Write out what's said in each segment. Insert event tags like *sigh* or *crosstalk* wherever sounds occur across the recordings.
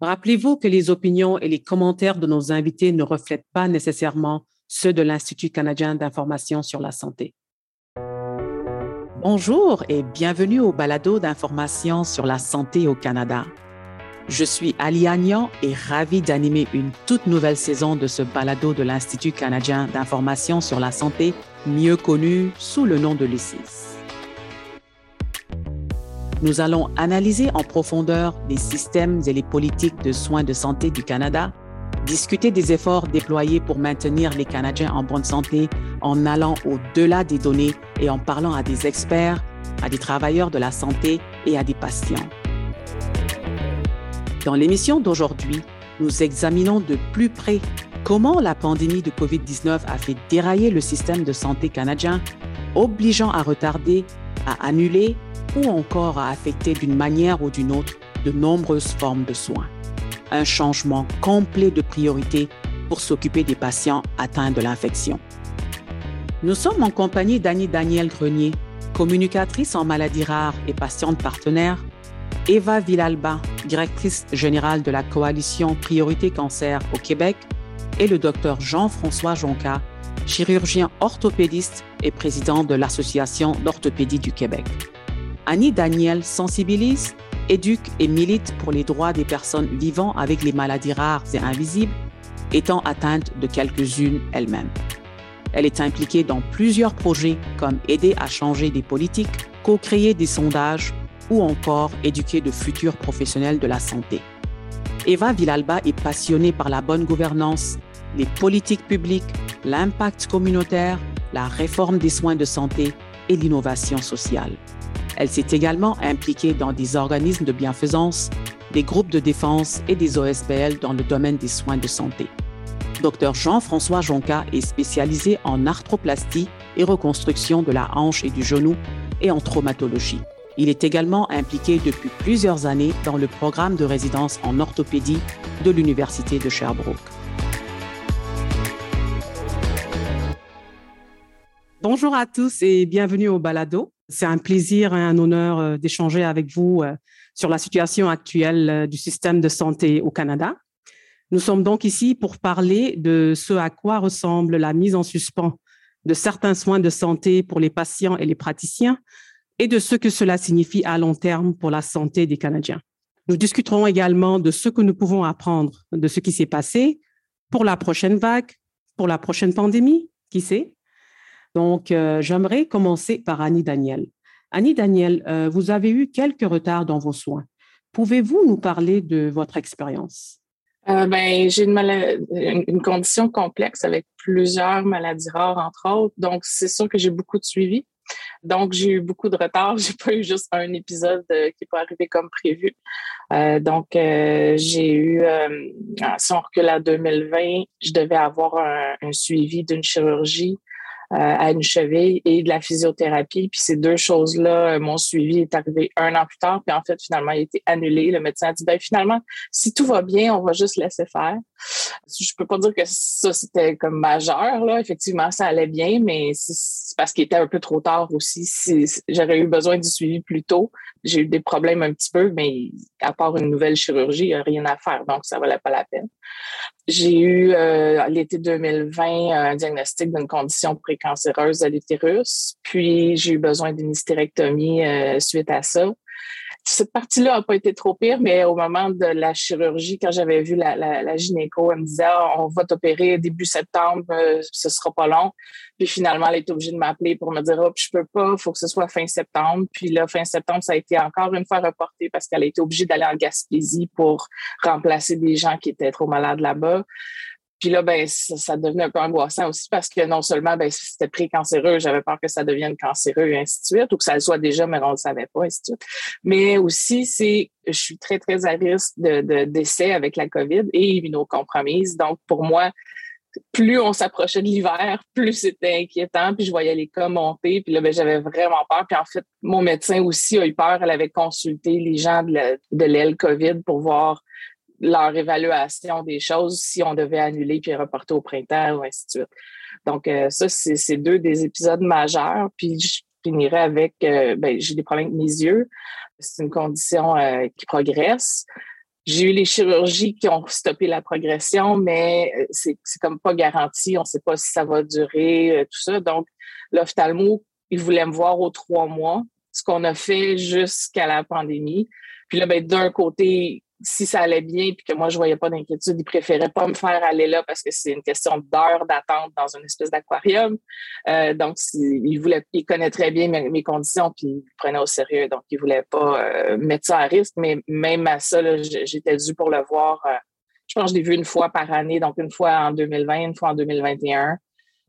Rappelez-vous que les opinions et les commentaires de nos invités ne reflètent pas nécessairement ceux de l'Institut canadien d'information sur la santé. Bonjour et bienvenue au balado d'information sur la santé au Canada. Je suis Ali Agnan et ravi d'animer une toute nouvelle saison de ce balado de l'Institut canadien d'information sur la santé, mieux connu sous le nom de l'ICIS nous allons analyser en profondeur les systèmes et les politiques de soins de santé du Canada, discuter des efforts déployés pour maintenir les Canadiens en bonne santé en allant au-delà des données et en parlant à des experts, à des travailleurs de la santé et à des patients. Dans l'émission d'aujourd'hui, nous examinons de plus près comment la pandémie de COVID-19 a fait dérailler le système de santé canadien, obligeant à retarder, à annuler ou encore à affecter d'une manière ou d'une autre de nombreuses formes de soins. Un changement complet de priorité pour s'occuper des patients atteints de l'infection. Nous sommes en compagnie d'Annie Daniel Grenier, communicatrice en maladies rares et patiente partenaire, Eva Villalba, directrice générale de la coalition Priorité Cancer au Québec, et le docteur Jean-François Jonca, chirurgien orthopédiste et président de l'Association d'orthopédie du Québec. Annie Daniel sensibilise, éduque et milite pour les droits des personnes vivant avec les maladies rares et invisibles, étant atteinte de quelques-unes elle-même. Elle est impliquée dans plusieurs projets comme aider à changer des politiques, co-créer des sondages ou encore éduquer de futurs professionnels de la santé. Eva Villalba est passionnée par la bonne gouvernance, les politiques publiques, l'impact communautaire, la réforme des soins de santé et l'innovation sociale. Elle s'est également impliquée dans des organismes de bienfaisance, des groupes de défense et des OSBL dans le domaine des soins de santé. Dr Jean-François Jonca est spécialisé en arthroplastie et reconstruction de la hanche et du genou et en traumatologie. Il est également impliqué depuis plusieurs années dans le programme de résidence en orthopédie de l'Université de Sherbrooke. Bonjour à tous et bienvenue au Balado. C'est un plaisir et un honneur euh, d'échanger avec vous euh, sur la situation actuelle euh, du système de santé au Canada. Nous sommes donc ici pour parler de ce à quoi ressemble la mise en suspens de certains soins de santé pour les patients et les praticiens et de ce que cela signifie à long terme pour la santé des Canadiens. Nous discuterons également de ce que nous pouvons apprendre de ce qui s'est passé pour la prochaine vague, pour la prochaine pandémie, qui sait, donc, euh, j'aimerais commencer par Annie Daniel. Annie Daniel, euh, vous avez eu quelques retards dans vos soins. Pouvez-vous nous parler de votre expérience? Euh, ben, j'ai une, condition complexe avec plusieurs maladies rares, entre autres. Donc, c'est sûr que j'ai beaucoup de suivi. Donc, j'ai eu beaucoup de retard. *laughs* J'ai pas eu juste un épisode qui n'est pas arrivé comme prévu. donc, j'ai eu, si on recule à 2020, je devais avoir un suivi d'une chirurgie euh, à une cheville et de la physiothérapie. Puis ces deux choses-là, euh, mon suivi est arrivé un an plus tard. Puis en fait, finalement, il a été annulé. Le médecin a dit, ben finalement, si tout va bien, on va juste laisser faire. Je peux pas dire que ça, c'était comme majeur. Là. Effectivement, ça allait bien, mais c'est parce qu'il était un peu trop tard aussi. J'aurais eu besoin du suivi plus tôt. J'ai eu des problèmes un petit peu, mais à part une nouvelle chirurgie, il n'y a rien à faire. Donc, ça valait pas la peine. J'ai eu euh, l'été 2020 un diagnostic d'une condition précancéreuse de l'utérus, puis j'ai eu besoin d'une hystérectomie euh, suite à ça cette partie-là n'a pas été trop pire, mais au moment de la chirurgie, quand j'avais vu la, gynéco, elle me disait ah, on va t'opérer début septembre, euh, ce sera pas long. Puis finalement, elle était obligée de m'appeler pour me dire oh, je peux pas, il faut que ce soit fin septembre. Puis là, fin septembre, ça a été encore une fois reporté parce qu'elle a été obligée d'aller en Gaspésie pour remplacer des gens qui étaient trop malades là-bas. Puis là, ben, ça, devenait un peu angoissant aussi parce que non seulement ben, c'était précancéreux, j'avais peur que ça devienne cancéreux et ainsi de suite, ou que ça le soit déjà, mais on ne le savait pas, ainsi de suite. Mais aussi, c'est je suis très, très à risque de, décès avec la COVID et immunocompromise. Donc, pour moi, plus on s'approchait de l'hiver, plus c'était inquiétant. Puis je voyais les cas monter. Puis là, ben, j'avais vraiment peur. Puis en fait, mon médecin aussi a eu peur. Elle avait consulté les gens de l'aile COVID pour voir leur évaluation des choses si on devait annuler puis reporter au printemps ou ainsi de suite. Donc, euh, ça, c'est deux des épisodes majeurs. Puis je finirai avec, euh, ben, j'ai des problèmes avec mes yeux. C'est une condition euh, qui progresse. J'ai eu les chirurgies qui ont stoppé la progression, mais c'est comme pas garanti. On ne sait pas si ça va durer, tout ça. Donc, l'ophtalmo, il voulait me voir aux trois mois, ce qu'on a fait jusqu'à la pandémie. Puis là, ben, d'un côté, si ça allait bien puis que moi, je voyais pas d'inquiétude, il préférait pas me faire aller là parce que c'est une question d'heure d'attente dans une espèce d'aquarium. Euh, donc, il voulait, connaît très bien mes, conditions puis il prenait au sérieux. Donc, il voulait pas euh, mettre ça à risque. Mais même à ça, j'étais dû pour le voir. Euh, je pense que je l'ai vu une fois par année, donc une fois en 2020, une fois en 2021.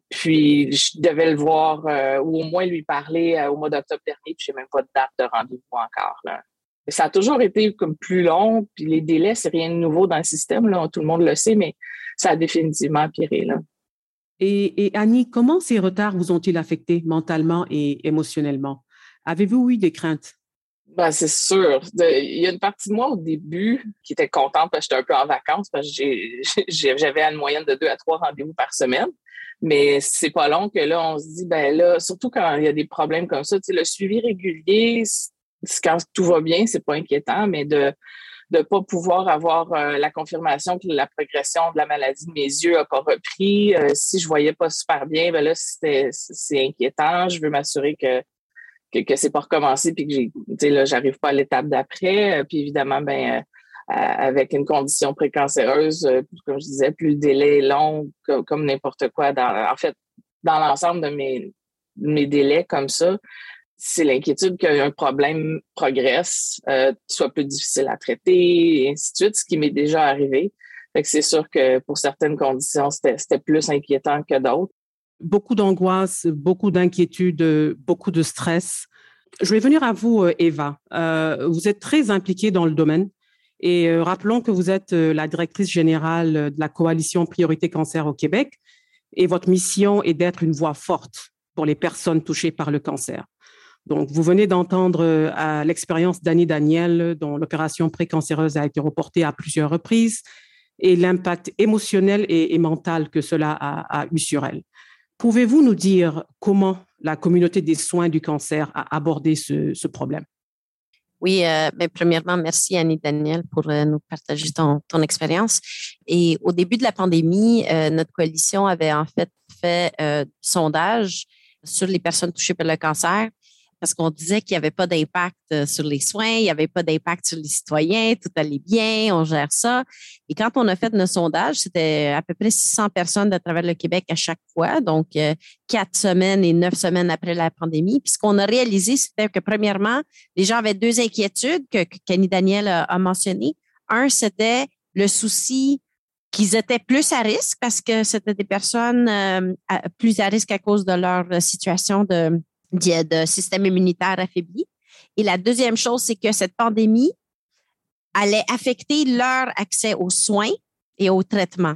Puis, je devais le voir ou au moins lui parler au mois d'octobre dernier, puis j'ai même pas de date de rendez-vous encore. Là ça a toujours été comme plus long, puis les délais, c'est rien de nouveau dans le système, là, tout le monde le sait, mais ça a définitivement empiré. Là. Et, Annie, comment ces retards vous ont-ils affecté mentalement et émotionnellement? Avez-vous eu des craintes? Ben, c'est sûr. Il y a une partie de moi au début qui était contente parce que j'étais un peu en vacances parce que j'avais une moyenne de deux à trois rendez-vous par semaine. Mais c'est pas long que là, on se dit, ben là, surtout quand il y a des problèmes comme ça, le suivi régulier, quand tout va bien, c'est pas inquiétant, mais de ne pas pouvoir avoir euh, la confirmation que la progression de la maladie de mes yeux n'a pas repris. Euh, si je voyais pas super bien, ben là, c'est inquiétant. Je veux m'assurer que, que, que c'est pas recommencé puis que j'ai, là, j'arrive pas à l'étape d'après. Euh, puis évidemment, ben, avec une condition précancéreuse, comme je disais, plus le délai est long, comme, n'importe quoi. Dans, en fait, dans l'ensemble de mes, mes délais comme ça, c'est l'inquiétude qu'un problème progresse, euh, soit plus difficile à traiter, et ainsi de suite, ce qui m'est déjà arrivé. c'est sûr que pour certaines conditions, c'était plus inquiétant que d'autres. Beaucoup d'angoisse, beaucoup d'inquiétude, beaucoup de stress. Je vais venir à vous, euh, Eva. Euh, vous êtes très impliquée dans le domaine et rappelons que vous êtes la directrice générale de la coalition Priorité Cancer au Québec et votre mission est d'être une voix forte pour les personnes touchées par le cancer. Donc, vous venez d'entendre euh, l'expérience d'Annie Daniel, dont l'opération précancéreuse a été reportée à plusieurs reprises, et l'impact émotionnel et, mental que cela a, eu sur elle. Pouvez-vous nous dire comment la communauté des soins du cancer a abordé ce, problème? Oui, euh, ben, premièrement, merci Annie Daniel pour euh, nous partager ton, expérience. Et au début de la pandémie, notre coalition avait en fait fait sondage sur les personnes touchées par le cancer parce qu'on disait qu'il n'y avait pas d'impact euh, sur les soins, il n'y avait pas d'impact sur les citoyens, tout allait bien, on gère ça. Et quand on a fait nos sondages, c'était à peu près 600 personnes de travers le Québec à chaque fois, donc euh, quatre semaines et neuf semaines après la pandémie. Puis ce qu'on a réalisé, c'était que premièrement, les gens avaient deux inquiétudes que, Kenny Daniel a, mentionné. Un, c'était le souci qu'ils étaient plus à risque parce que c'était des personnes euh, plus à risque à cause de leur situation de de système immunitaire affaibli. Et la deuxième chose, c'est que cette pandémie allait affecter leur accès aux soins et aux traitements.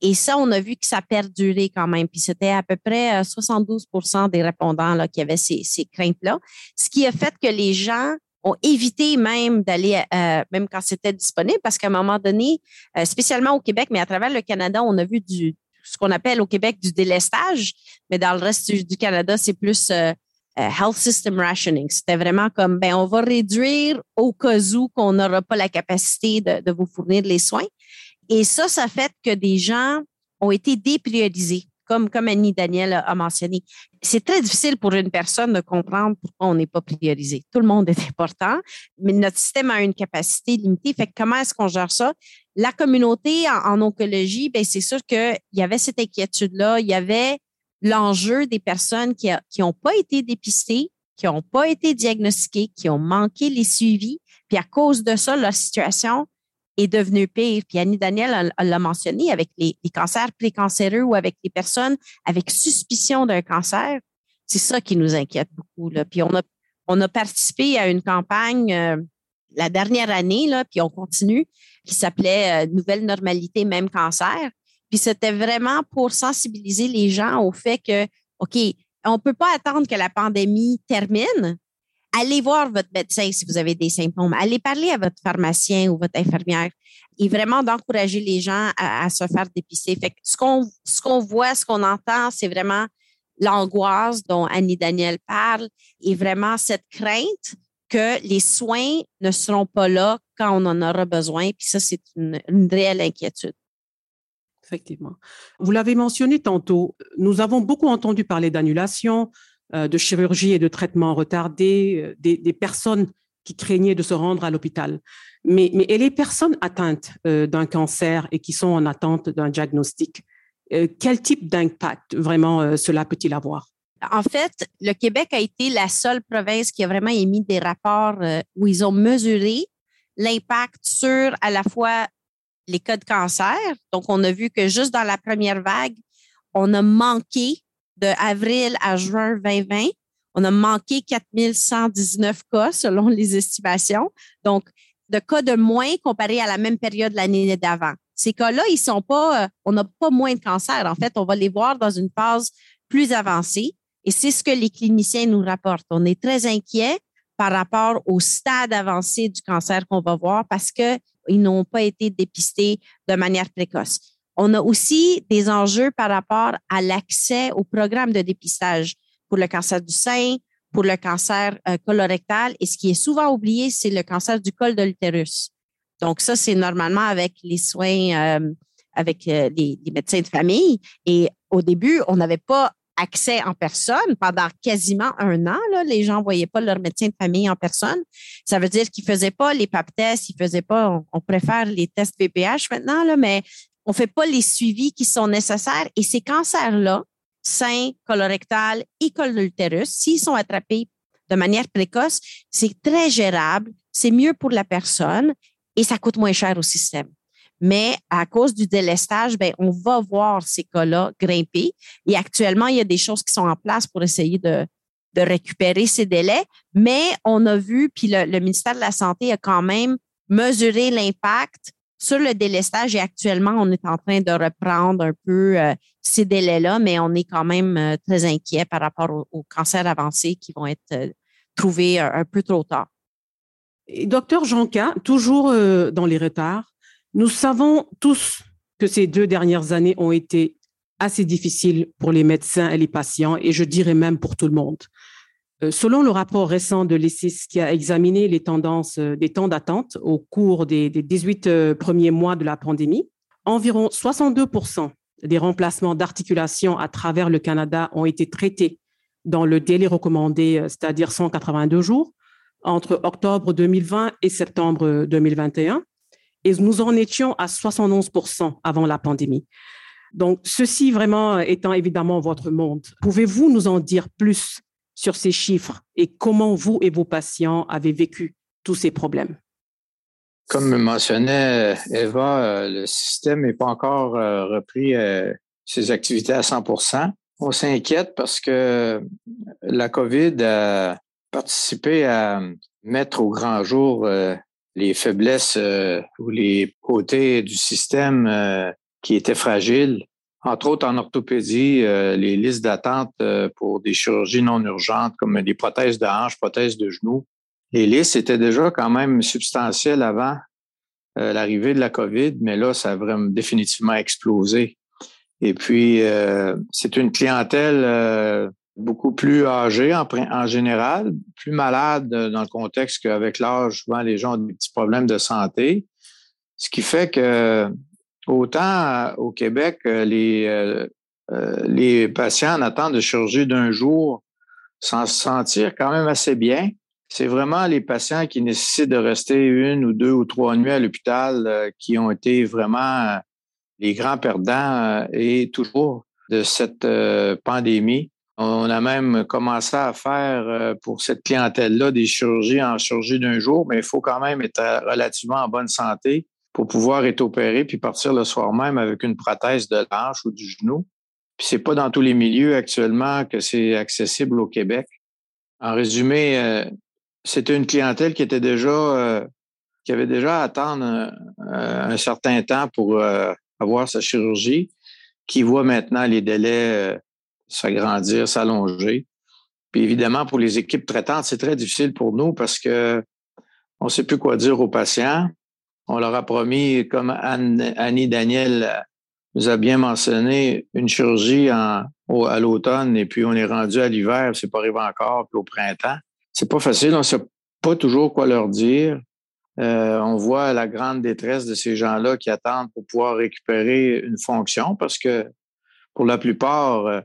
Et ça, on a vu que ça perduré quand même. Puis c'était à peu près 72% euh, des répondants là, qui avaient ces, craintes-là. Ce qui a fait que les gens ont évité même d'aller, euh, même quand c'était disponible, parce qu'à un moment donné, euh, spécialement au Québec, mais à travers le Canada, on a vu du, ce qu'on appelle au Québec du délestage, mais dans le reste du, Canada, c'est plus euh, euh, health system rationing. C'était vraiment comme, ben, on va réduire au cas où qu'on n'aura pas la capacité de, vous fournir les soins. Et ça, ça fait que des gens ont été dépriorisés, comme, comme Annie Daniel a mentionné. C'est très difficile pour une personne de comprendre pourquoi on n'est pas priorisé. Tout le monde est important, mais notre système a une capacité limitée. Fait comment est-ce qu'on gère ça? La communauté en, oncologie, ben c'est sûr qu'il y avait cette inquiétude-là. Il y avait l'enjeu des personnes qui n'ont pas été dépistées, qui n'ont pas été diagnostiquées, qui ont manqué les suivis. Puis à cause de ça, leur situation est devenue pire. Puis Annie Daniel l'a mentionné avec les, cancers précancéreux ou avec les personnes avec suspicion d'un cancer. C'est ça qui nous inquiète beaucoup. Puis on a, on a participé à une campagne euh, la dernière année, puis on continue, qui s'appelait euh, Nouvelle normalité, même cancer. Puis c'était vraiment pour sensibiliser les gens au fait que, OK, on ne peut pas attendre que la pandémie termine. Allez voir votre médecin si vous avez des symptômes. Allez parler à votre pharmacien ou votre infirmière et vraiment d'encourager les gens à, se faire dépister. Fait que ce qu'on ce qu'on voit, ce qu'on entend, c'est vraiment l'angoisse dont Annie Daniel parle et vraiment cette crainte que les soins ne seront pas là quand on en aura besoin. Puis ça, c'est une, réelle inquiétude. Effectivement. Vous l'avez mentionné tantôt, nous avons beaucoup entendu parler d'annulation, euh, de chirurgie et de traitement retardés, euh, des, personnes qui craignaient de se rendre à l'hôpital. Mais, mais et les personnes atteintes euh, d'un cancer et qui sont en attente d'un diagnostic, quel type d'impact vraiment cela peut-il avoir? En fait, le Québec a été la seule province qui a vraiment émis des rapports où ils ont mesuré l'impact sur à la fois les cas de cancer. Donc, on a vu que juste dans la première vague, on a manqué de avril à juin 2020, on a manqué 4119 cas *laughs* selon les estimations. Donc, de cas de moins comparé à la même période l'année d'avant. Ces cas-là, ils sont pas, euh, on n'a pas moins de cancer. En fait, on va les voir dans une phase plus avancée. Et c'est ce que les cliniciens nous rapportent. On est très inquiets par rapport au stade avancé du cancer qu'on va voir parce qu'ils n'ont pas été dépistés de manière précoce. On a aussi des enjeux par rapport à l'accès au programme de dépistage pour le cancer du sein, pour le cancer euh, colorectal. Et ce qui est souvent oublié, c'est le cancer du col de l'utérus. Donc, ça, c'est normalement avec les soins, euh, avec euh, les, médecins de famille. Et au début, on n'avait pas accès en personne pendant quasiment un an. Les gens ne voyaient pas leur médecin de famille en personne. Ça veut dire qu'ils ne faisaient pas les pap tests, ils ne faisaient pas, on, préfère les tests VPH maintenant, mais on fait pas les suivis qui sont nécessaires et ces cancers-là, sein, colorectal et col de l'utérus, s'ils sont attrapés de manière précoce, c'est très gérable, c'est mieux pour la personne et ça coûte moins cher au système. Mais à cause du délestage, ben, on va voir ces cas-là grimper. Et actuellement, il y a des choses qui sont en place pour essayer de, de récupérer ces délais. Mais on a vu, puis le, le ministère de la Santé a quand même mesuré l'impact sur le délestage, et actuellement, on est en train de reprendre un peu euh, ces délais-là, mais on est quand même euh, très inquiet par rapport aux, cancers avancés qui vont être euh, trouvés un, peu trop tard. Et docteur Jonca, toujours dans les retards, nous savons tous que ces deux dernières années ont été assez difficiles pour les médecins et les patients, et je dirais même pour tout le monde. Euh, selon le rapport récent de l'ESIS qui a examiné les tendances euh, des temps d'attente au cours des, 18 euh, premiers mois de la pandémie, environ 62 des remplacements d'articulation à travers le Canada ont été traités dans le délai recommandé, c'est-à-dire 182 jours, entre octobre 2020 et septembre 2021. Et nous en étions à 71% avant la pandémie. Donc, ceci vraiment étant évidemment votre monde, pouvez-vous nous en dire plus sur ces chiffres et comment vous et vos patients avez vécu tous ces problèmes? Comme mentionnait Eva, euh, le système n'est pas encore euh, repris euh, ses activités à 100 On s'inquiète parce que la COVID a participé à mettre au grand jour les faiblesses ou les côtés du système qui étaient fragiles entre autres en orthopédie, euh, les listes d'attente euh, pour des chirurgies non urgentes comme des prothèses de hanche, prothèses de genoux. Les listes étaient déjà quand même substantielles avant euh, l'arrivée de la COVID, mais là, ça a vraiment définitivement explosé. Et puis, c'est une clientèle beaucoup plus âgée en, général, plus malade dans le contexte qu'avec l'âge, souvent les gens ont des petits problèmes de santé. Ce qui fait que Autant euh, au Québec, euh, les, euh, les patients en attente de chirurgie d'un jour s'en sentir quand même assez bien. C'est vraiment les patients qui nécessitent de rester une ou deux ou trois nuits à l'hôpital qui ont été vraiment les grands perdants et toujours de cette pandémie. On a même commencé à faire pour cette clientèle-là des chirurgies en chirurgie d'un jour, mais il faut quand même être relativement en bonne santé pour pouvoir être opéré puis partir le soir même avec une prothèse de l'hanche ou du genou. Puis c'est pas dans tous les milieux actuellement que c'est accessible au Québec. En résumé, euh, c'était une clientèle qui était déjà euh, qui avait déjà à attendre un, certain temps pour euh, avoir sa chirurgie, qui voit maintenant les délais s'agrandir, s'allonger. Puis évidemment, pour les équipes traitantes, c'est très difficile pour nous parce que on ne sait plus quoi dire aux patients. On leur a promis, comme Annie Daniel nous a bien mentionné, une chirurgie à l'automne et puis on est rendu à l'hiver, c'est pas arrivé encore, puis au printemps. C'est pas facile, on sait pas toujours quoi leur dire. Euh, on voit la grande détresse de ces gens-là qui attendent pour pouvoir récupérer une fonction parce que pour la plupart, euh,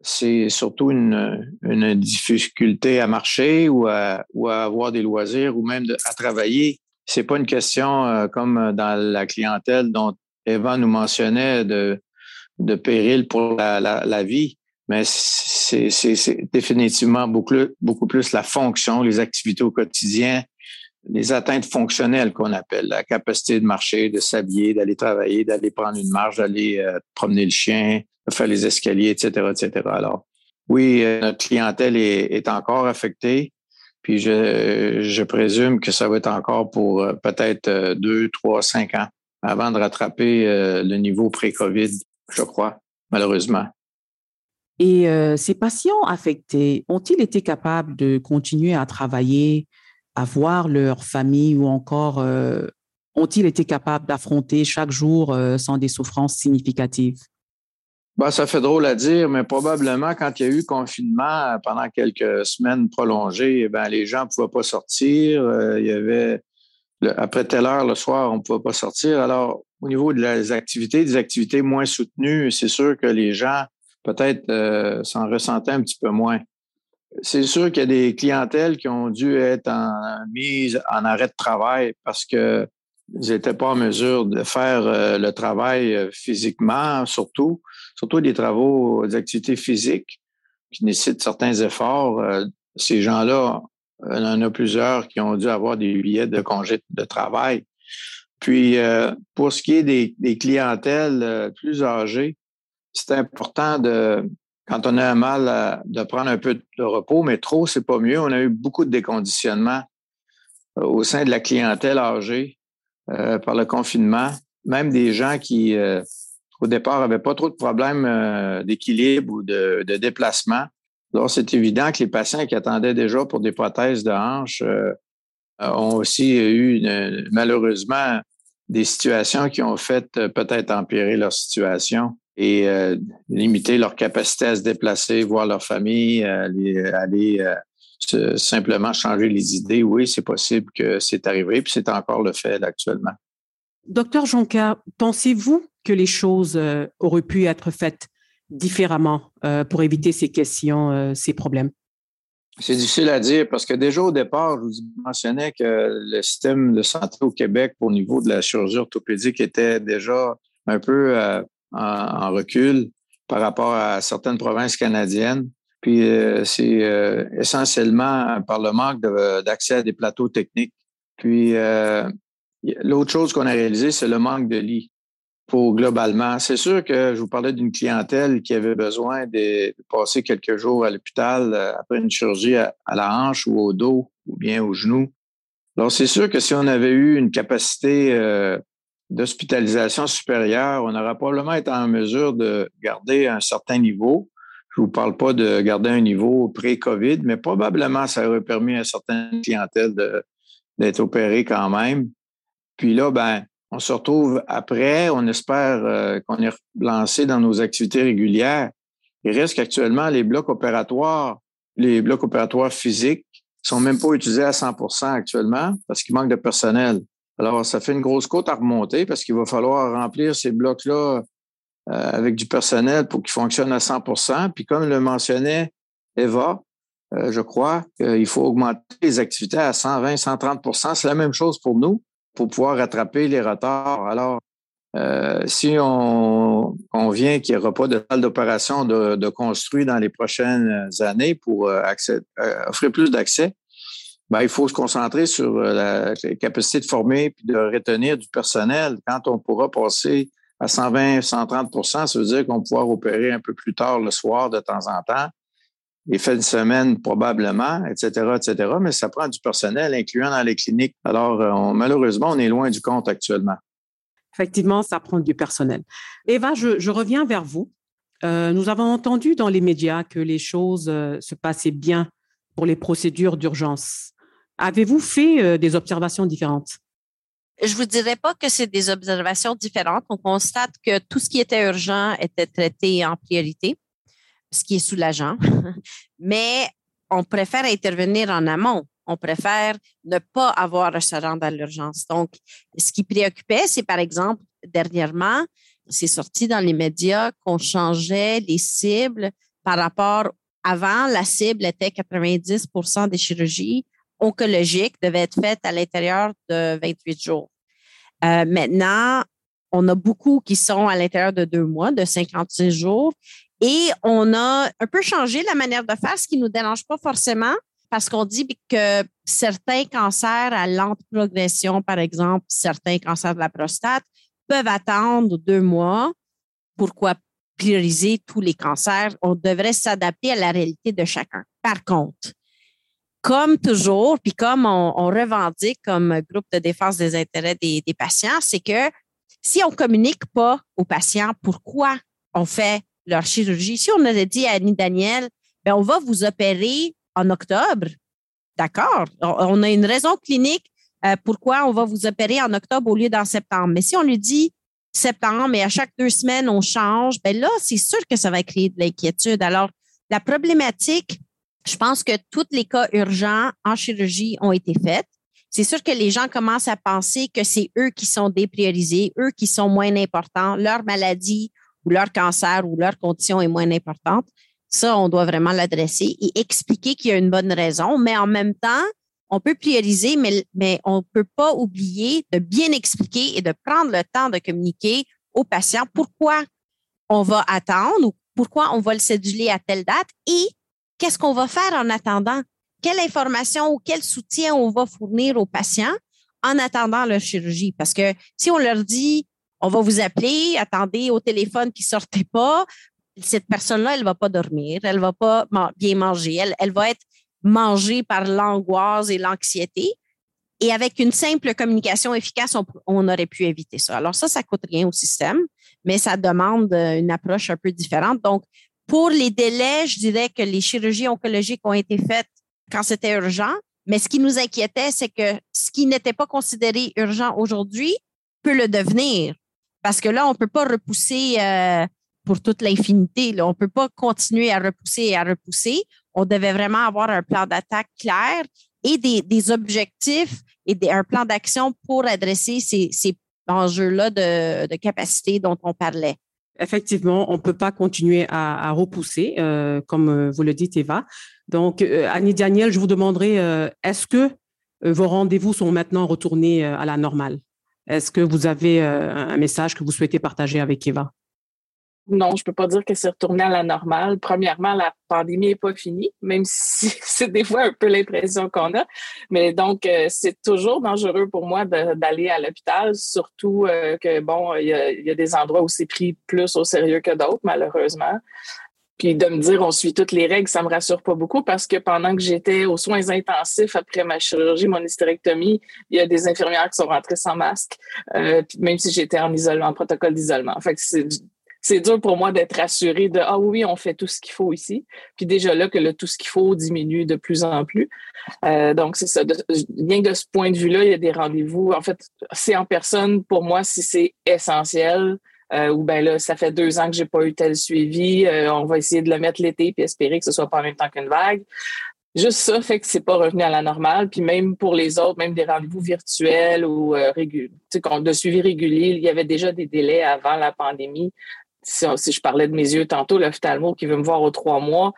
c'est surtout une, difficulté à marcher ou à, avoir des loisirs ou même à travailler. C'est pas une question euh, comme dans la clientèle dont Eva nous mentionnait de, de péril pour la, la, la vie, mais c'est définitivement beaucoup, beaucoup plus la fonction, les activités au quotidien, les atteintes fonctionnelles qu'on appelle, la capacité de marcher, de s'habiller, d'aller travailler, d'aller prendre une marche, d'aller euh, promener le chien, de faire les escaliers, etc., etc. Alors, oui, euh, notre clientèle est, encore affectée, puis je, je, présume que ça va être encore pour euh, peut-être deux, trois, cinq ans avant de rattraper le niveau pré-COVID, je crois, malheureusement. Et ces patients affectés ont-ils été capables de continuer à travailler avoir leur famille ou encore euh, ont-ils été capables d'affronter chaque jour euh, sans des souffrances significatives? Ben, ça fait drôle à dire, mais probablement quand il y a eu confinement pendant quelques semaines prolongées, ben, les gens ne pouvaient pas sortir. Euh, il y avait après telle heure le soir, on ne pouvait pas sortir. Alors, au niveau des activités, des activités moins soutenues, c'est sûr que les gens peut-être s'en ressentaient un petit peu moins c'est sûr qu'il y a des clientèles qui ont dû être en, mise en arrêt de travail parce que ils n'étaient pas en mesure de faire euh, le travail euh, physiquement, surtout, surtout des travaux, des activités physiques qui nécessitent certains efforts. Euh, ces gens-là, il y en a plusieurs qui ont dû avoir des billets de congé de travail. Puis, pour ce qui est des clientèles plus âgées, c'est important de, quand on a un mal de prendre un peu de repos, mais trop, c'est pas mieux. On a eu beaucoup de déconditionnement euh, au sein de la clientèle âgée euh, par le confinement. Même des gens qui, euh, au départ, n'avaient pas trop de problèmes d'équilibre ou de, déplacement. Alors, c'est évident que les patients qui attendaient déjà pour des prothèses de hanche ont aussi eu, malheureusement, des situations qui ont fait peut-être empirer leur situation et euh, limiter leur capacité à se déplacer, voir leur famille, aller, euh, simplement changer les idées. Oui, c'est possible que c'est arrivé, puis c'est encore le fait actuellement. Docteur Jonca, pensez-vous que les choses euh, auraient pu être faites différemment pour éviter ces questions, ces problèmes? C'est difficile à dire parce que déjà au départ, je vous mentionnais que le système de santé au Québec au niveau de la chirurgie orthopédique était déjà un peu en, recul par rapport à certaines provinces canadiennes. Puis euh, c'est euh, essentiellement par le manque d'accès à des plateaux techniques. Puis euh, l'autre chose qu'on a réalisé, c'est le manque de lits pour globalement. C'est sûr que je vous parlais d'une clientèle qui avait besoin de passer quelques jours à l'hôpital après une chirurgie à, la hanche ou au dos ou bien au genou. Alors c'est sûr que si on avait eu une capacité d'hospitalisation supérieure, on aurait probablement été en mesure de garder un certain niveau. Je ne vous parle pas de garder un niveau pré-COVID, mais probablement ça aurait permis à certaines clientèles d'être opérées quand même. Puis là, ben, on se retrouve après, on espère euh, qu'on est lancé dans nos activités régulières. Il reste qu'actuellement, les blocs opératoires, les blocs opératoires physiques sont même pas utilisés à 100% actuellement parce qu'il manque de personnel. Alors, ça fait une grosse côte à remonter parce qu'il va falloir remplir ces blocs-là euh, avec du personnel pour qu'ils fonctionnent à 100% Puis comme le mentionnait Eva, euh, je crois qu'il faut augmenter les activités à 120, 130% C'est la même chose pour nous pour pouvoir rattraper les retards. Alors, euh, si on, vient qu'il n'y aura pas de salle d'opération de, de construit dans les prochaines années pour offrir plus d'accès, ben, il faut se concentrer sur euh, la, capacité de former puis de retenir du personnel. Quand on pourra passer à 120, 130% ça veut dire qu'on pourra opérer un peu plus tard le soir de temps en temps, et fait une semaine probablement, etc., etc. Mais ça prend du personnel, incluant dans les cliniques. Alors, euh, malheureusement, on est loin du compte actuellement. Effectivement, ça prend du personnel. Eva, je, reviens vers vous. Euh, nous avons entendu dans les médias que les choses se passaient bien pour les procédures d'urgence. Avez-vous fait euh, des observations différentes? Je vous dirais pas que c'est des observations différentes. On constate que tout ce qui était urgent était traité en priorité, ce qui est soulageant. *laughs* Mais on préfère intervenir en amont on préfère ne pas avoir à se rendre à l'urgence. Donc, ce qui préoccupait, c'est par exemple, dernièrement, c'est sorti dans les médias qu'on changeait les cibles par rapport avant, la cible était 90% des chirurgies oncologiques devaient être faites à l'intérieur de 28 jours. Euh, maintenant, on a beaucoup qui sont à l'intérieur de deux mois, de 56 jours. Et on a un peu changé la manière de faire, ce qui ne nous dérange pas forcément, parce qu'on dit que certains cancers à lente progression, par exemple, certains cancers de la prostate, peuvent attendre deux mois. Pourquoi prioriser tous les cancers? On devrait s'adapter à la réalité de chacun. Par contre, comme toujours, puis comme on, revendique comme groupe de défense des intérêts des, des patients, c'est que si on communique pas aux patients pourquoi on fait leur chirurgie, si on avait dit à Annie Daniel, ben on va vous opérer en octobre, d'accord, on a une raison clinique euh, pourquoi on va vous opérer en octobre au lieu d'en septembre. Mais si on lui dit septembre, mais à chaque deux semaines, on change, ben là, c'est sûr que ça va créer de l'inquiétude. Alors, la problématique, je pense que tous les cas urgents en chirurgie ont été faits. C'est sûr que les gens commencent à penser que c'est eux qui sont dépriorisés, eux qui sont moins importants, leur maladie ou leur cancer ou leur condition est moins importante. Ça, on doit vraiment l'adresser et expliquer qu'il y a une bonne raison, mais en même temps, on peut prioriser, mais, mais on ne peut pas oublier de bien expliquer et de prendre le temps de communiquer aux patients pourquoi on va attendre ou pourquoi on va le céduler à telle date et qu'est-ce qu'on va faire en attendant? Quelle information ou quel soutien on va fournir aux patients en attendant leur chirurgie? Parce que si on leur dit, on va vous appeler, attendez au téléphone qui ne sortait pas, cette personne-là, elle ne va pas dormir, elle ne va pas bien manger, elle, va être mangé par l'angoisse et l'anxiété. Et avec une simple communication efficace, on, aurait pu éviter ça. Alors ça, ça coûte rien au système, mais ça demande euh, une approche un peu différente. Donc, pour les délais, je dirais que les chirurgies oncologiques ont été faites quand c'était urgent, mais ce qui nous inquiétait, c'est que ce qui n'était pas considéré urgent aujourd'hui peut le devenir. Parce que là, on ne peut pas repousser euh, pour toute l'infinité. On ne peut pas continuer à repousser et à repousser on devait vraiment avoir un plan d'attaque clair et des, objectifs et un plan d'action pour adresser ces, enjeux-là de, capacité dont on parlait. Effectivement, on ne peut pas continuer à, repousser, euh, comme euh, vous le dites, Eva. Donc, euh, Annie Daniel, je vous demanderai, est-ce que vos rendez-vous sont maintenant retournés à la normale? Est-ce que vous avez un message que vous souhaitez partager avec Eva? Non, je peux pas dire que c'est retourné à la normale. Premièrement, la pandémie n'est pas finie, même *laughs* si c'est des fois un peu l'impression qu'on a. Mais donc, euh, c'est toujours dangereux pour moi d'aller à l'hôpital, surtout euh, que, bon, il y, a, des endroits où c'est pris plus au sérieux que d'autres, malheureusement. Puis de me dire on suit toutes les règles, ça me rassure pas beaucoup parce que pendant que j'étais aux soins intensifs après ma chirurgie, mon hystérectomie, il y a des infirmières qui sont rentrées sans masque, euh, même si j'étais en isolement, en protocole d'isolement. Fait c'est c'est dur pour moi d'être assuré de ah oui, on fait tout ce qu'il faut ici. Puis déjà là que le tout ce qu'il faut diminue de plus en plus. Euh, donc c'est ça. bien de ce point de vue-là, il y a des rendez-vous. En fait, c'est en personne pour moi si c'est essentiel. Euh, ou ben là, ça fait deux ans que j'ai pas eu tel suivi. Euh, on va essayer de le mettre l'été puis espérer que ce soit pas en même temps qu'une vague. Juste ça fait que c'est pas revenu à la normale. Puis même pour les autres, même des rendez-vous virtuels ou de suivi régulier, il y avait déjà des délais avant la pandémie si, je parlais de mes yeux tantôt, l'ophtalmo qui veut me voir aux trois mois,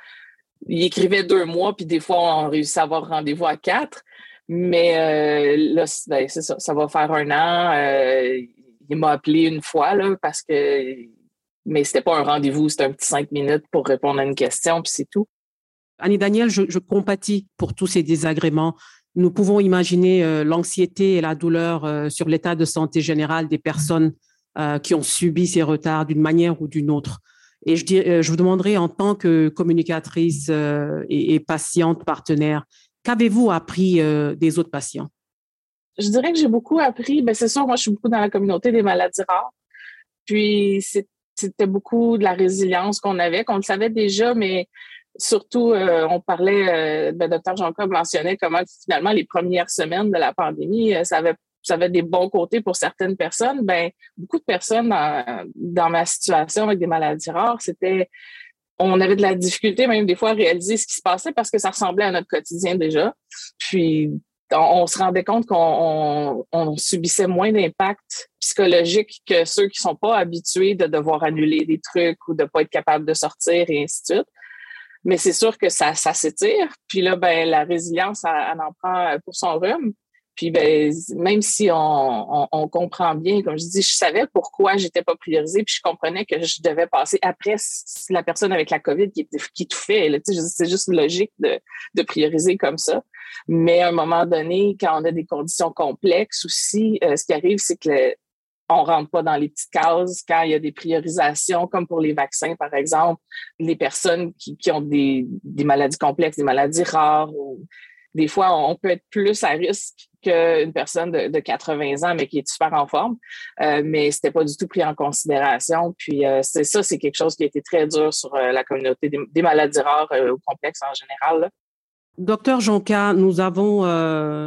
il écrivait deux mois, puis des fois, on réussit à avoir rendez-vous à quatre. Mais euh, là, ben, ça, va faire un an. Euh, il m'a appelé une fois, là, parce que. Mais c'était pas un rendez-vous, c'était un petit cinq minutes pour répondre à une question, puis c'est tout. Annie Daniel, je, je, compatis pour tous ces désagréments. Nous pouvons imaginer euh, l'anxiété et la douleur sur l'état de santé général des personnes euh, qui ont subi ces retards d'une manière ou d'une autre. Et je, euh, vous demanderai en tant que communicatrice euh, et, patiente partenaire, qu'avez-vous appris des autres patients? Je dirais que j'ai beaucoup appris. Ben, c'est sûr, moi, je suis beaucoup dans la communauté des maladies rares. Puis, c'était beaucoup de la résilience qu'on avait, qu'on le savait déjà, mais surtout, on parlait, le ben, docteur Jean-Claude mentionnait comment finalement les premières semaines de la pandémie, ça avait ça avait des bons côtés pour certaines personnes, ben beaucoup de personnes dans, ma situation avec des maladies rares, c'était on avait de la difficulté même des fois à réaliser ce qui se passait parce que ça ressemblait à notre quotidien déjà. Puis on, se rendait compte qu'on subissait moins d'impact psychologique que ceux qui sont pas habitués de devoir annuler des trucs ou de pas être capable de sortir et ainsi de suite. Mais c'est sûr que ça, s'étire. Puis là, ben, la résilience, elle, en prend pour son rhume. Puis ben, même si on, on, comprend bien, comme je dis, je savais pourquoi j'étais pas priorisée, puis je comprenais que je devais passer après la personne avec la COVID qui, qui tout fait. C'est juste logique de, de, prioriser comme ça. Mais à un moment donné, quand on a des conditions complexes aussi, euh, ce qui arrive, c'est que on rentre pas dans les petites cases quand il y a des priorisations, comme pour les vaccins, par exemple, les personnes qui, qui ont des, des maladies complexes, des maladies rares, ou des fois, on peut être plus à risque qu'une personne de, 80 ans, mais qui est super en forme. Euh, mais c'était pas du tout pris en considération. Puis euh, c'est ça, c'est quelque chose qui a été très dur sur euh, la communauté des, maladies rares ou complexes en général. Docteur Jonca, nous avons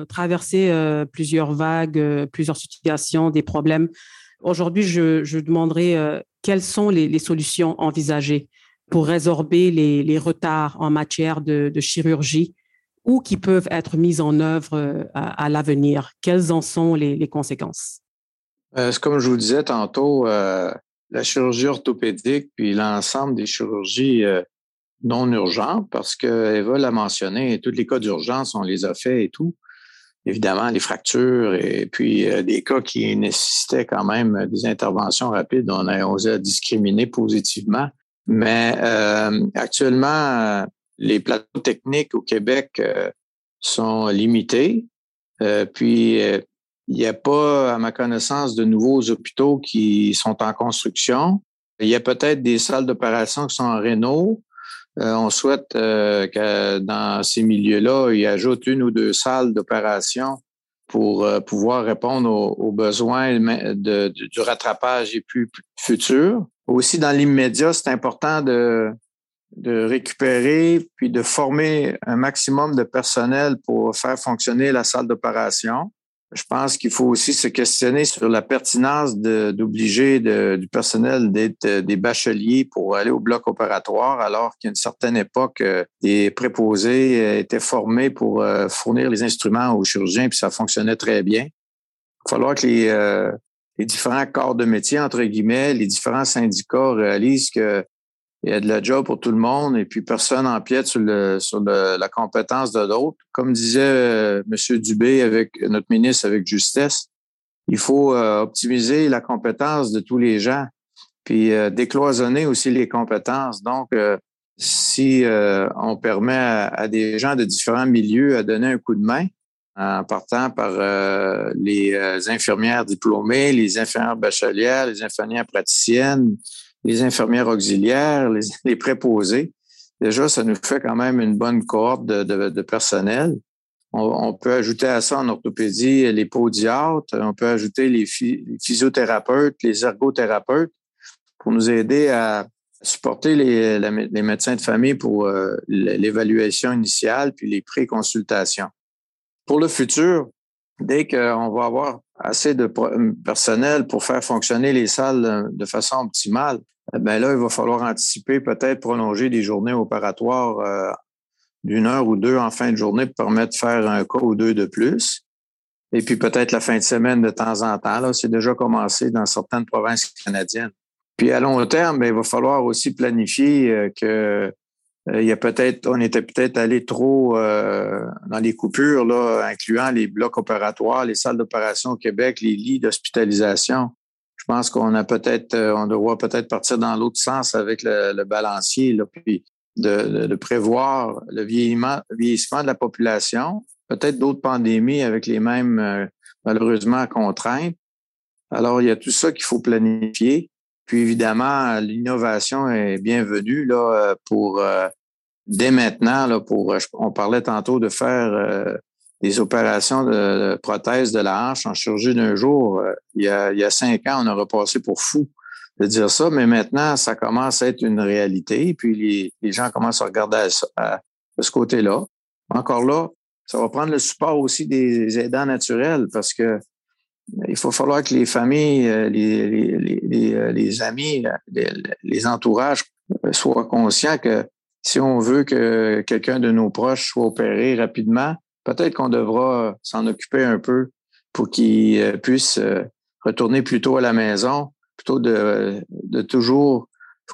traversé plusieurs vagues, plusieurs situations, des problèmes. Aujourd'hui, je, je demanderai quelles sont les, solutions envisagées pour résorber les, retards en matière de chirurgie ou qui peuvent être mises en œuvre euh, à, l'avenir? Quelles en sont les, conséquences? Euh, comme je vous disais tantôt, euh, la chirurgie orthopédique puis l'ensemble des chirurgies non urgentes, parce que Eva l'a mentionné, tous les cas d'urgence, on les a fait et tout. Évidemment, les fractures et puis des cas qui nécessitaient quand même des interventions rapides, on a osé discriminer positivement. Mais actuellement, les plateaux techniques au Québec euh, sont limités. Euh, puis, euh, il n'y a pas, à ma connaissance, de nouveaux hôpitaux qui sont en construction. Il y a peut-être des salles d'opération qui sont en réno. on souhaite que dans ces milieux-là, il ajoute une ou deux salles d'opération pour pouvoir répondre aux, besoins du rattrapage et plus futur. Aussi, dans l'immédiat, c'est important de, de récupérer puis de former un maximum de personnel pour faire fonctionner la salle d'opération. Je pense qu'il faut aussi se questionner sur la pertinence d'obliger du personnel d'être euh, des bacheliers pour aller au bloc opératoire, alors qu'à une certaine époque, euh, des préposés euh, étaient formés pour fournir les instruments aux chirurgiens, puis ça fonctionnait très bien. Il va falloir que les, différents corps de métier, entre guillemets, les différents syndicats réalisent que il y a de la job pour tout le monde et puis personne n'empiète sur, sur la compétence de l'autre. Comme disait euh, M. Dubé avec notre ministre avec justesse, il faut euh, optimiser la compétence de tous les gens, puis euh, décloisonner aussi les compétences. Donc, si on permet à, des gens de différents milieux à donner un coup de main, en partant par les infirmières diplômées, les infirmières bachelières, les infirmières praticiennes, les infirmières auxiliaires, *laughs* les, préposés. Déjà, ça nous fait quand même une bonne cohorte de, personnel. On, peut ajouter à ça en orthopédie les podiatres, on peut ajouter les, physiothérapeutes, les ergothérapeutes pour nous aider à supporter les, médecins de famille pour euh, l'évaluation initiale puis les pré-consultations. Pour le futur, dès qu'on va avoir assez de personnel pour faire fonctionner les salles de façon optimale, eh ben là, il va falloir anticiper, peut-être prolonger des journées opératoires euh, d'une heure ou deux en fin de journée pour permettre de faire un cas ou deux de plus. Et puis peut-être la fin de semaine de temps en temps. Là, c'est déjà commencé dans certaines provinces canadiennes. Puis à long terme, ben, il va falloir aussi planifier euh, que euh, il y a peut-être, on était peut-être allé trop dans les coupures, là, incluant les blocs opératoires, les salles d'opération au Québec, les lits d'hospitalisation je pense qu'on a peut-être, euh, on doit peut-être partir dans l'autre sens avec le, balancier, là, puis de, prévoir le vieillissement, vieillissement de la population, peut-être d'autres pandémies avec les mêmes, euh, malheureusement, contraintes. Alors, il y a tout ça qu'il faut planifier. Puis évidemment, l'innovation est bienvenue là, pour euh, dès maintenant, là, pour on parlait tantôt de faire des opérations de, prothèse de la hanche en chirurgie d'un jour. Euh, il y, a, il y a cinq ans, on aurait passé pour fou de dire ça, mais maintenant, ça commence à être une réalité. Puis les, les gens commencent à regarder à, ce côté-là. Encore là, ça va prendre le support aussi des aidants naturels parce que il faut falloir que les familles, euh, euh, les amis, les, les, entourages soient conscients que si on veut que quelqu'un de nos proches soit opéré rapidement, peut-être qu'on devra s'en occuper un peu pour qu'ils puissent retourner plus tôt à la maison, plutôt de, de toujours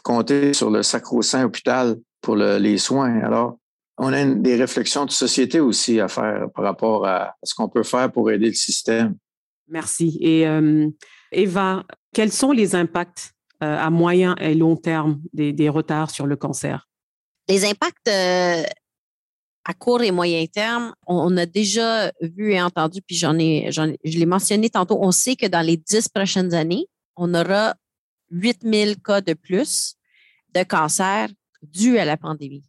compter sur le sacro-saint hôpital pour les soins. Alors, on a des réflexions de société aussi à faire par rapport à, ce qu'on peut faire pour aider le système. Merci. Et euh, Eva, quels sont les impacts euh, à moyen et long terme des, retards sur le cancer? Les impacts euh, à court et moyen terme, on, a déjà vu et entendu, puis j'en ai, je l'ai mentionné tantôt, on sait que dans les dix prochaines années, on aura 8000 cas de plus de cancer dus à la pandémie.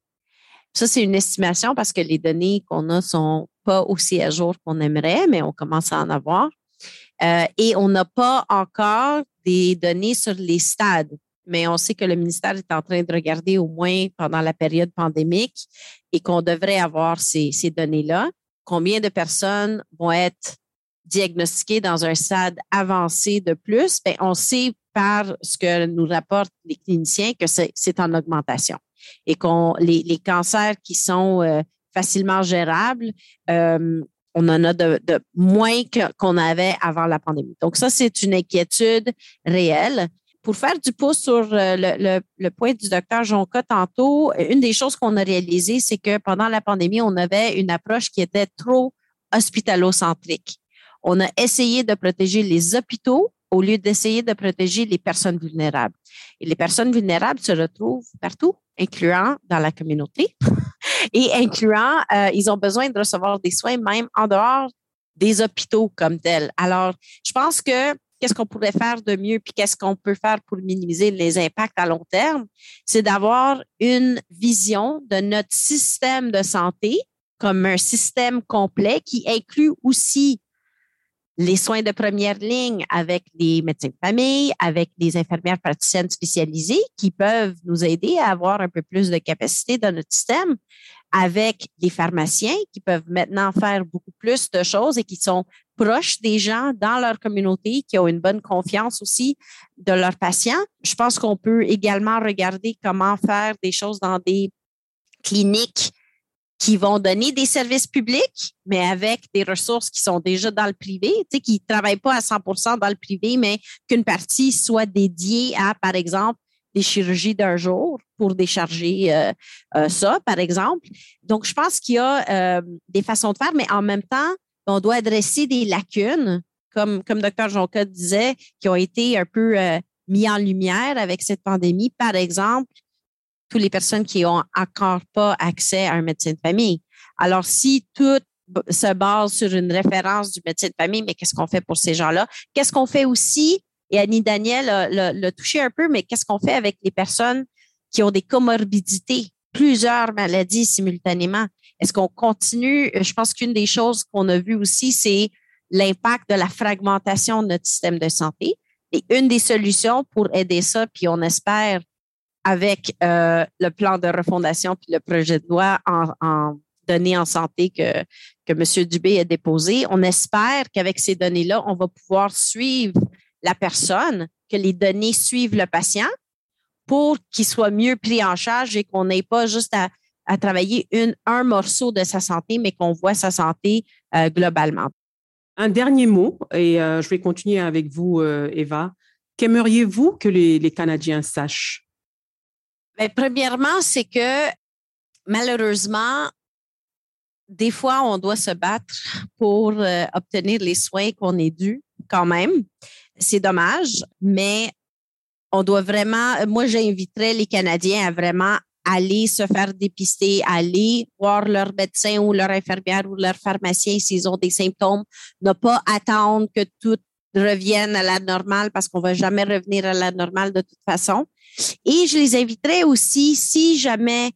Ça, c'est une estimation parce que les données qu'on a sont pas aussi à jour qu'on aimerait, mais on commence à en avoir. Euh, et on n'a pas encore des données sur les stades, mais on sait que le ministère est en train de regarder au moins pendant la période pandémique et qu'on devrait avoir ces, données-là. Combien de personnes vont être diagnostiquées dans un stade avancé de plus? Bien, on sait par ce que nous rapportent les cliniciens que c'est en augmentation et qu'on les, les, cancers qui sont euh, facilement gérables, euh, on en a de, de moins qu'on avait avant la pandémie. Donc ça, c'est une inquiétude réelle. Pour faire du pouce sur euh, le, le, le point du docteur Jonca tantôt, une des choses qu'on a réalisées, c'est que pendant la pandémie, on avait une approche qui était trop hospitalocentrique. On a essayé de protéger les hôpitaux au lieu d'essayer de protéger les personnes vulnérables. Et les personnes vulnérables se retrouvent partout, incluant dans la communauté et incluant, euh, ils ont besoin de recevoir des soins même en dehors des hôpitaux comme tels. Alors, je pense que qu'est-ce qu'on pourrait faire de mieux, puis qu'est-ce qu'on peut faire pour minimiser les impacts à long terme, c'est d'avoir une vision de notre système de santé comme un système complet qui inclut aussi les soins de première ligne avec les médecins de famille, avec les infirmières praticiennes spécialisées qui peuvent nous aider à avoir un peu plus de capacité dans notre système, avec les pharmaciens qui peuvent maintenant faire beaucoup plus de choses et qui sont proches des gens dans leur communauté, qui ont une bonne confiance aussi de leurs patients. Je pense qu'on peut également regarder comment faire des choses dans des cliniques qui vont donner des services publics, mais avec des ressources qui sont déjà dans le privé, tu sais, qui ne travaillent pas à 100% dans le privé, mais qu'une partie soit dédiée à, par exemple, des chirurgies d'un jour pour décharger euh, euh, ça, par exemple. Donc, je pense qu'il y a euh, des façons de faire, mais en même temps, on doit adresser des lacunes, comme, comme Dr. Jonca disait, qui ont été un peu mis en lumière avec cette pandémie. Par exemple, toutes les personnes qui ont encore pas accès à un médecin de famille. Alors, si tout se base sur une référence du médecin de famille, mais qu'est-ce qu'on fait pour ces gens-là? Qu'est-ce qu'on fait aussi? Et Annie Daniel l'a touché un peu, mais qu'est-ce qu'on fait avec les personnes qui ont des comorbidités, plusieurs maladies simultanément? Est-ce qu'on continue? Je pense qu'une des choses qu'on a vues aussi, c'est l'impact de la fragmentation de notre système de santé. Et une des solutions pour aider ça, puis on espère avec euh, le plan de refondation puis le projet de loi en, données en santé que, que M. Dubé a déposé. On espère qu'avec ces données-là, on va pouvoir suivre la personne, que les données suivent le patient pour qu'il soit mieux pris en charge et qu'on n'ait pas juste à, à, travailler un morceau de sa santé, mais qu'on voit sa santé euh, globalement. Un dernier mot, et euh, je vais continuer avec vous, Eva. Qu'aimeriez-vous que les Canadiens sachent? Bien, premièrement, c'est que malheureusement, des fois, on doit se battre pour euh, obtenir les soins qu'on est dû quand même. C'est dommage, mais on doit vraiment, moi, j'inviterais les Canadiens à vraiment aller se faire dépister, aller voir leur médecin ou leur infirmière ou leur pharmacien s'ils ont des symptômes, ne pas attendre que tout revienne à la normale parce qu'on va jamais revenir à la normale de toute façon. Et je les inviterai aussi, si jamais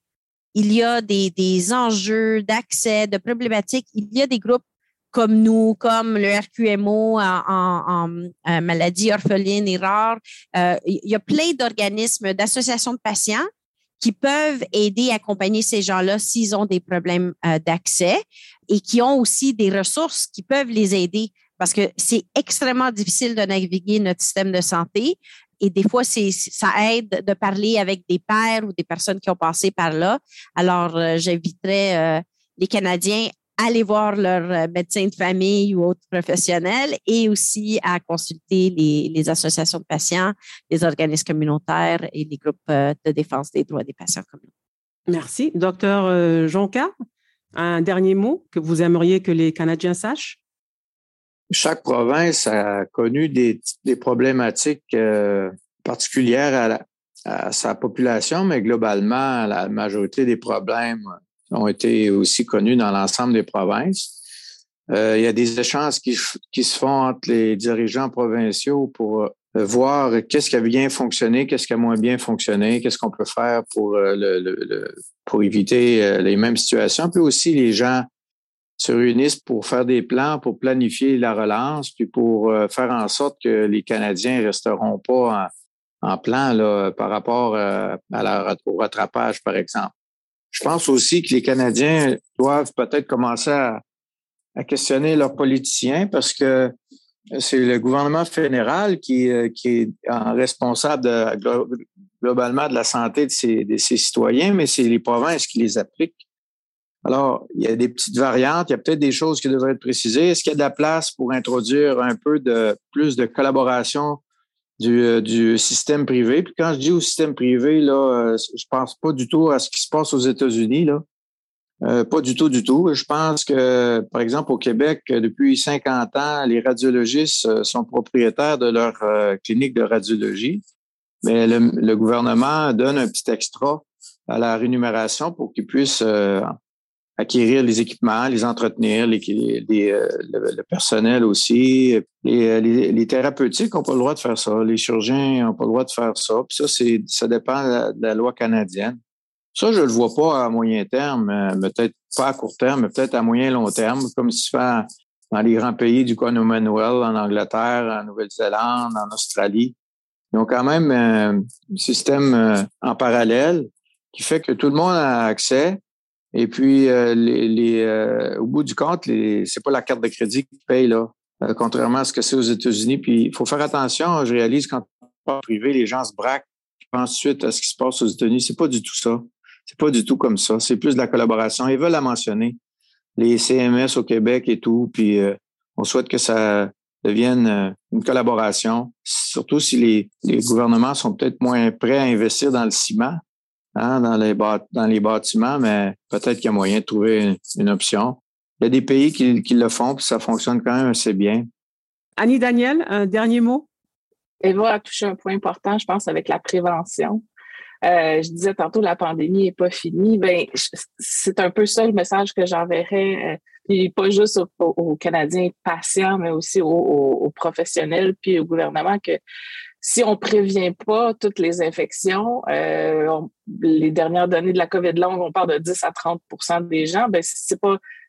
il y a des, des enjeux d'accès, de problématiques, il y a des groupes comme nous, comme le RQMO en, en, en maladie orpheline et rare. Euh, il y a plein d'organismes, d'associations de patients qui peuvent aider, accompagner ces gens-là s'ils ont des problèmes euh, d'accès et qui ont aussi des ressources qui peuvent les aider parce que c'est extrêmement difficile de naviguer notre système de santé. Et des fois, ça aide de parler avec des pères ou des personnes qui ont passé par là. Alors, euh, j'inviterais euh, les Canadiens aller voir leur euh, médecin de famille ou autre professionnel et aussi à consulter les, associations de patients, les organismes communautaires et les groupes euh, de défense des droits des patients communautaires. Merci. Docteur Jonca, un dernier mot que vous aimeriez que les Canadiens sachent? Chaque province a connu des, problématiques particulières à sa population, mais globalement, la majorité des problèmes ont été aussi connus dans l'ensemble des provinces. Euh, il y a des échanges qui, se font entre les dirigeants provinciaux pour euh, voir qu'est-ce qui a bien fonctionné, qu'est-ce qui a moins bien fonctionné, qu'est-ce qu'on peut faire pour, euh, pour éviter les mêmes situations. Puis aussi, les gens se réunissent pour faire des plans, pour planifier la relance, puis pour faire en sorte que les Canadiens resteront pas en, plan là, par rapport à la, au rattrapage, par exemple. Je pense aussi que les Canadiens doivent peut-être commencer à, questionner leurs politiciens parce que c'est le gouvernement fédéral qui, euh, est responsable globalement de la santé de de ses citoyens, mais c'est les provinces qui les appliquent. Alors, il y a des petites variantes, il y a peut-être des choses qui devraient être précisées. Est-ce qu'il y a de la place pour introduire un peu plus de collaboration du, euh, du système privé? Puis quand je dis au système privé, là, euh, je pense pas du tout à ce qui se passe aux États-Unis. Euh, pas du tout, du tout. Je pense que, par exemple, au Québec, depuis 50 ans, les radiologistes sont propriétaires de leur clinique de radiologie. Mais le, le, gouvernement donne un petit extra à la rémunération pour qu'ils puissent acquérir les équipements, les entretenir, les, euh, le, personnel aussi. Les, les, thérapeutiques n'ont pas le droit de faire ça. Les chirurgiens n'ont pas le droit de faire ça. Puis ça, c'est, ça dépend de la, loi canadienne. Ça, je le vois pas à moyen terme, euh, peut-être pas à court terme, mais peut-être à moyen long terme, comme fait dans les grands pays du Commonwealth, en Angleterre, en Nouvelle-Zélande, en Australie. Ils ont quand même euh, un système en parallèle qui fait que tout le monde a accès, et puis, euh, euh, au bout du compte, c'est pas la carte de crédit qui paye, là, euh, contrairement à ce que c'est aux États-Unis. Puis, il faut faire attention. Je réalise quand on privé, les gens se braquent, ensuite à ce qui se passe aux États-Unis. C'est pas du tout ça. C'est pas du tout comme ça. C'est plus de la collaboration. Ils veulent la mentionner. Les CMS au Québec et tout. Puis, on souhaite que ça devienne une collaboration, surtout si les gouvernements sont peut-être moins prêts à investir dans le ciment. Hein, dans, les dans les bâtiments, mais peut-être qu'il y a moyen de trouver une, option. Il y a des pays qui, qui, le font, puis ça fonctionne quand même assez bien. Annie Daniel, un dernier mot? Eva a touché un point important, je pense, avec la prévention. Euh, je disais tantôt, la pandémie n'est pas finie. Ben, c'est un peu ça le message que j'enverrais, euh, puis pas juste aux, Canadiens patients, mais aussi aux, aux, professionnels, puis au gouvernement, que si on prévient pas toutes les infections, euh, les dernières données de la COVID longue, on parle de 10 à 30% des gens, ben c'est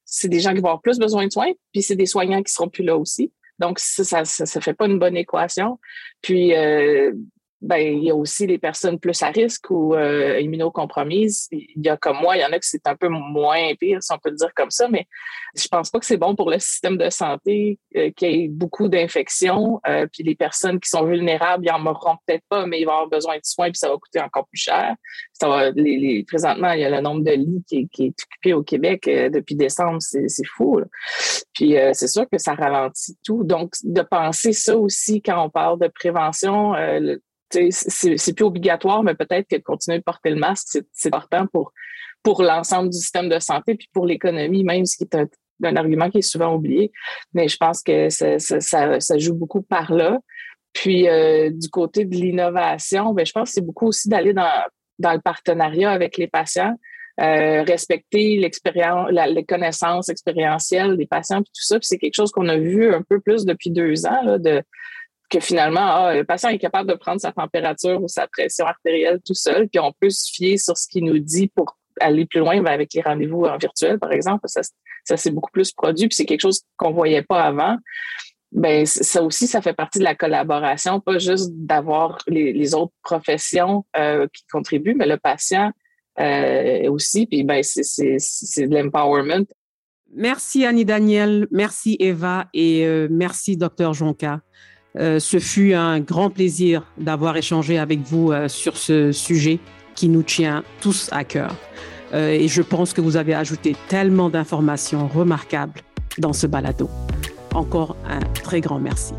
c'est des gens qui vont avoir plus besoin de soins, puis c'est des soignants qui seront plus là aussi. Donc ça ça, ça, fait pas une bonne équation. Puis euh, ben, il y a aussi les personnes plus à risque ou euh, immunocompromises. Il y a comme moi, il y en a qui c'est un peu moins pire, si on peut le dire comme ça, mais je pense pas que c'est bon pour le système de santé euh, qu'il y ait beaucoup d'infections. Euh, puis les personnes qui sont vulnérables, ils en mourront peut-être pas, mais ils vont avoir besoin de soins, puis ça va coûter encore plus cher. Ça va, les, présentement, il y a le nombre de lits qui, qui est occupé au Québec euh, depuis décembre, c'est fou. Puis c'est sûr que ça ralentit tout. Donc, de penser ça aussi quand on parle de prévention, c'est plus obligatoire, mais peut-être que continuer de porter le masque, c'est important pour, pour l'ensemble du système de santé, puis pour l'économie même, ce qui est un, argument qui est souvent oublié. Mais je pense que ça, ça, ça, joue beaucoup par là. Puis euh, du côté de l'innovation, ben, je pense que c'est beaucoup aussi d'aller dans, dans le partenariat avec les patients. Euh, respecter l'expérience, les connaissances expérientielles des patients, puis tout ça. Puis c'est quelque chose qu'on a vu un peu plus depuis deux ans, là, de, que finalement, ah, le patient est capable de prendre sa température ou sa pression artérielle tout seul, puis on peut se fier sur ce qu'il nous dit pour aller plus loin ben, avec les rendez-vous en virtuel, par exemple. Ça, ça c'est beaucoup plus produit, puis c'est quelque chose qu'on voyait pas avant. Ben, ça aussi, ça fait partie de la collaboration, pas juste d'avoir les, autres professions euh, qui contribuent, mais le patient euh, aussi. Puis ben, c'est de l'empowerment. Merci Annie Daniel, merci Eva et euh, merci Docteur Jonca. Euh, ce fut un grand plaisir d'avoir échangé avec vous euh, sur ce sujet qui nous tient tous à cœur. euh, et je pense que vous avez ajouté tellement d'informations remarquables dans ce balado. Encore un très grand merci.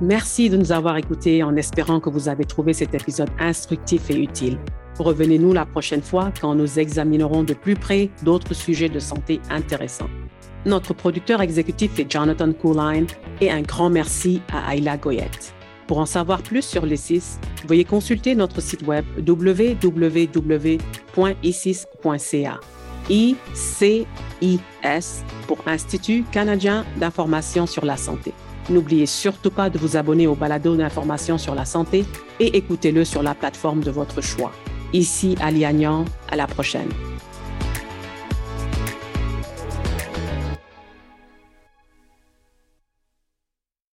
Merci de nous avoir écoutés en espérant que vous avez trouvé cet épisode instructif et utile. Revenez-nous la prochaine fois quand nous examinerons de plus près d'autres sujets de santé intéressants. Notre producteur exécutif est Jonathan Cooline et un grand merci à Ayla Goyette. Pour en savoir plus sur l'ICIS, veuillez consulter notre site web www.icis.ca. ICIS pour Institut canadien d'information sur la santé. N'oubliez surtout pas de vous abonner au balado d'information sur la santé et écoutez-le sur la plateforme de votre choix. Ici Ali Agnan, à la prochaine.